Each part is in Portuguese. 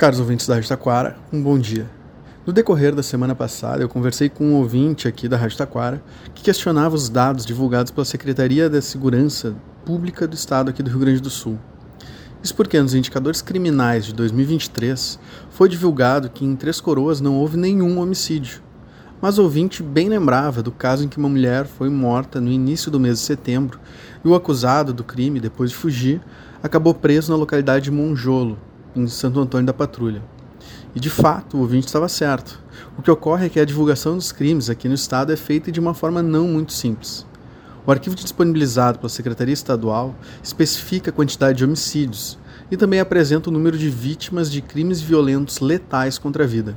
Caros ouvintes da Rádio Taquara, um bom dia. No decorrer da semana passada, eu conversei com um ouvinte aqui da Rádio Taquara que questionava os dados divulgados pela Secretaria da Segurança Pública do Estado aqui do Rio Grande do Sul. Isso porque nos indicadores criminais de 2023 foi divulgado que em Três Coroas não houve nenhum homicídio. Mas o ouvinte bem lembrava do caso em que uma mulher foi morta no início do mês de setembro e o acusado do crime, depois de fugir, acabou preso na localidade de Monjolo, em Santo Antônio da Patrulha. E de fato, o ouvinte estava certo. O que ocorre é que a divulgação dos crimes aqui no estado é feita de uma forma não muito simples. O arquivo disponibilizado pela Secretaria Estadual especifica a quantidade de homicídios e também apresenta o número de vítimas de crimes violentos letais contra a vida.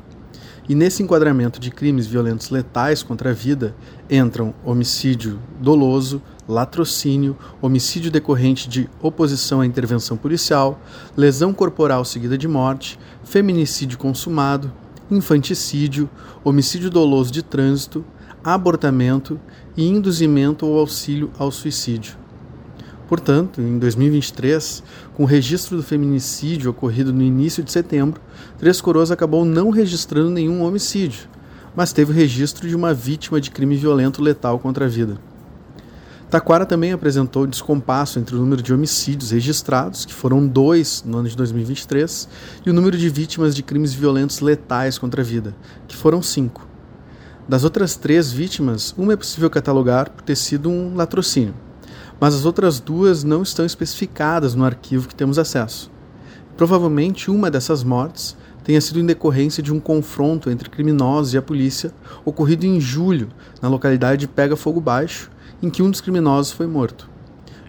E nesse enquadramento de crimes violentos letais contra a vida entram homicídio doloso, latrocínio, homicídio decorrente de oposição à intervenção policial, lesão corporal seguida de morte, feminicídio consumado, infanticídio, homicídio doloso de trânsito, abortamento e induzimento ou auxílio ao suicídio. Portanto, em 2023, com o registro do feminicídio ocorrido no início de setembro, Três Coroas acabou não registrando nenhum homicídio, mas teve o registro de uma vítima de crime violento letal contra a vida. Taquara também apresentou descompasso entre o número de homicídios registrados, que foram dois no ano de 2023, e o número de vítimas de crimes violentos letais contra a vida, que foram cinco. Das outras três vítimas, uma é possível catalogar por ter sido um latrocínio, mas as outras duas não estão especificadas no arquivo que temos acesso. Provavelmente uma dessas mortes tenha sido em decorrência de um confronto entre criminosos e a polícia ocorrido em julho na localidade de Pega Fogo Baixo, em que um dos criminosos foi morto.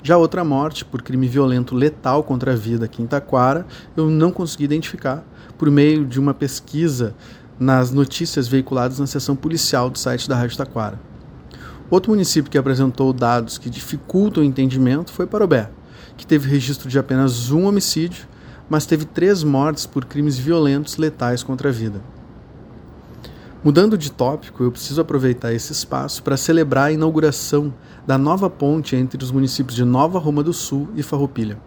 Já outra morte por crime violento letal contra a vida aqui em Taquara, eu não consegui identificar por meio de uma pesquisa nas notícias veiculadas na seção policial do site da Rádio Taquara. Outro município que apresentou dados que dificultam o entendimento foi Parobé, que teve registro de apenas um homicídio, mas teve três mortes por crimes violentos letais contra a vida. Mudando de tópico, eu preciso aproveitar esse espaço para celebrar a inauguração da nova ponte entre os municípios de Nova Roma do Sul e Farroupilha.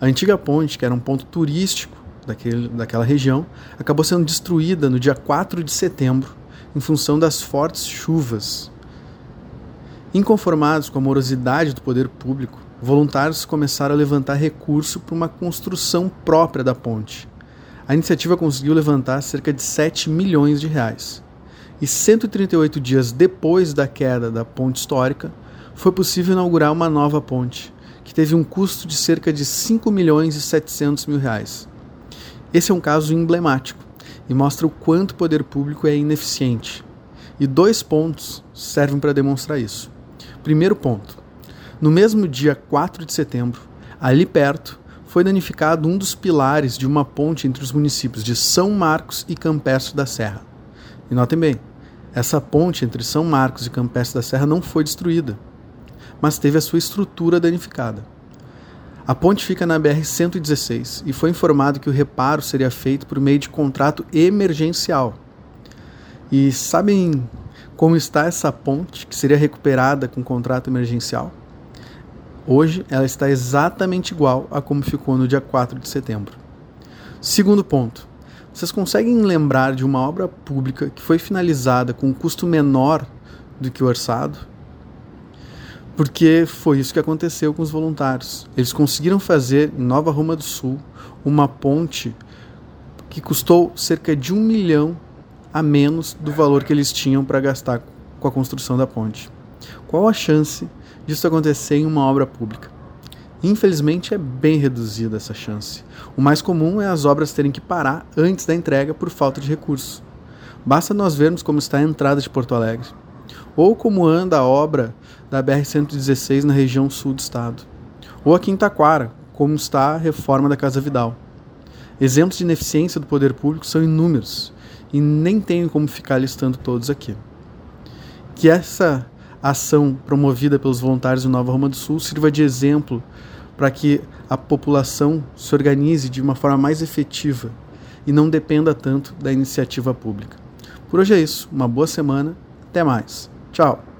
A antiga ponte, que era um ponto turístico daquele, daquela região, acabou sendo destruída no dia 4 de setembro em função das fortes chuvas. Inconformados com a morosidade do poder público, voluntários começaram a levantar recurso para uma construção própria da ponte a iniciativa conseguiu levantar cerca de 7 milhões de reais. E 138 dias depois da queda da ponte histórica, foi possível inaugurar uma nova ponte, que teve um custo de cerca de 5 milhões e 700 mil reais. Esse é um caso emblemático e mostra o quanto o poder público é ineficiente. E dois pontos servem para demonstrar isso. Primeiro ponto: no mesmo dia 4 de setembro, ali perto, foi danificado um dos pilares de uma ponte entre os municípios de São Marcos e Campestre da Serra. E notem bem, essa ponte entre São Marcos e Campestre da Serra não foi destruída, mas teve a sua estrutura danificada. A ponte fica na BR-116 e foi informado que o reparo seria feito por meio de contrato emergencial. E sabem como está essa ponte que seria recuperada com contrato emergencial? Hoje ela está exatamente igual a como ficou no dia 4 de setembro. Segundo ponto. Vocês conseguem lembrar de uma obra pública que foi finalizada com um custo menor do que o orçado? Porque foi isso que aconteceu com os voluntários. Eles conseguiram fazer em Nova Roma do Sul uma ponte que custou cerca de um milhão a menos do valor que eles tinham para gastar com a construção da ponte. Qual a chance disso acontecer em uma obra pública. Infelizmente é bem reduzida essa chance. O mais comum é as obras terem que parar antes da entrega por falta de recursos. Basta nós vermos como está a entrada de Porto Alegre, ou como anda a obra da BR-116 na região sul do estado, ou aqui em Taquara, como está a reforma da Casa Vidal. Exemplos de ineficiência do poder público são inúmeros e nem tenho como ficar listando todos aqui. Que essa ação promovida pelos voluntários de Nova Roma do Sul sirva de exemplo para que a população se organize de uma forma mais efetiva e não dependa tanto da iniciativa pública. Por hoje é isso. Uma boa semana. Até mais. Tchau.